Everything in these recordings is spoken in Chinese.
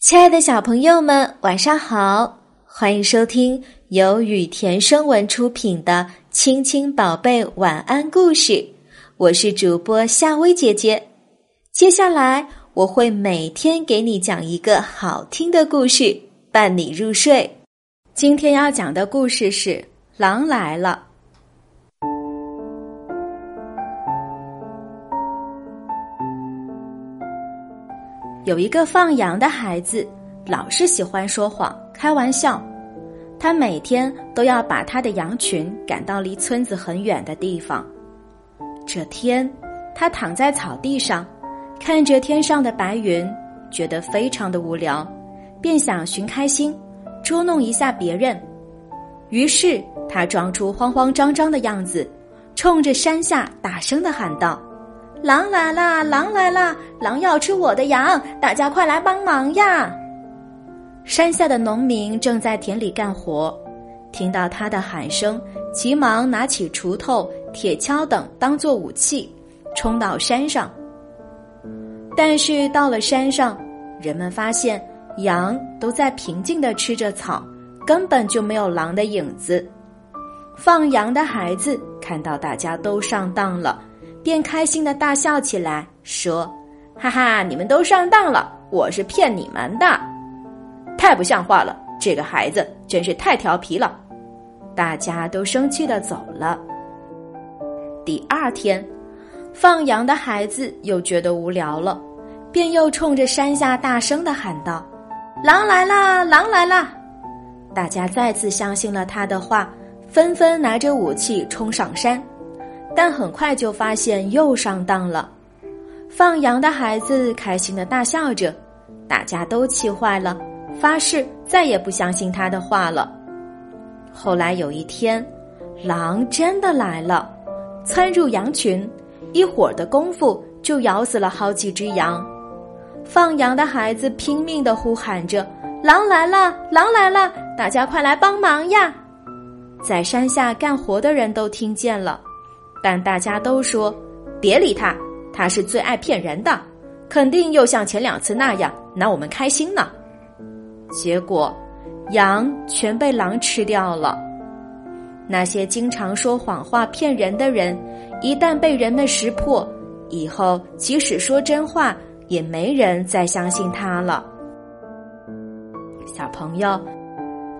亲爱的小朋友们，晚上好！欢迎收听由雨田声文出品的《亲亲宝贝晚安故事》，我是主播夏薇姐姐。接下来我会每天给你讲一个好听的故事，伴你入睡。今天要讲的故事是《狼来了》。有一个放羊的孩子，老是喜欢说谎、开玩笑。他每天都要把他的羊群赶到离村子很远的地方。这天，他躺在草地上，看着天上的白云，觉得非常的无聊，便想寻开心，捉弄一下别人。于是，他装出慌慌张张的样子，冲着山下大声的喊道。狼来啦！狼来啦！狼要吃我的羊，大家快来帮忙呀！山下的农民正在田里干活，听到他的喊声，急忙拿起锄头、铁锹等当做武器，冲到山上。但是到了山上，人们发现羊都在平静的吃着草，根本就没有狼的影子。放羊的孩子看到大家都上当了。便开心的大笑起来，说：“哈哈，你们都上当了，我是骗你们的，太不像话了！这个孩子真是太调皮了。”大家都生气的走了。第二天，放羊的孩子又觉得无聊了，便又冲着山下大声的喊道：“狼来啦！狼来啦！”大家再次相信了他的话，纷纷拿着武器冲上山。但很快就发现又上当了，放羊的孩子开心的大笑着，大家都气坏了，发誓再也不相信他的话了。后来有一天，狼真的来了，窜入羊群，一会儿的功夫就咬死了好几只羊。放羊的孩子拼命的呼喊着：“狼来了，狼来了，大家快来帮忙呀！”在山下干活的人都听见了。但大家都说，别理他，他是最爱骗人的，肯定又像前两次那样拿我们开心呢。结果，羊全被狼吃掉了。那些经常说谎话骗人的人，一旦被人们识破，以后即使说真话，也没人再相信他了。小朋友，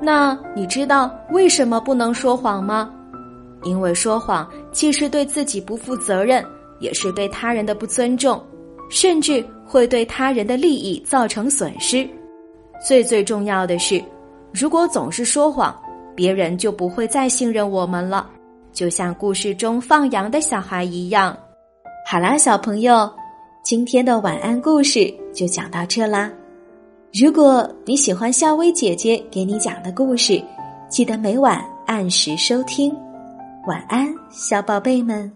那你知道为什么不能说谎吗？因为说谎既是对自己不负责任，也是对他人的不尊重，甚至会对他人的利益造成损失。最最重要的是，如果总是说谎，别人就不会再信任我们了。就像故事中放羊的小孩一样。好啦，小朋友，今天的晚安故事就讲到这啦。如果你喜欢夏薇姐姐给你讲的故事，记得每晚按时收听。晚安，小宝贝们。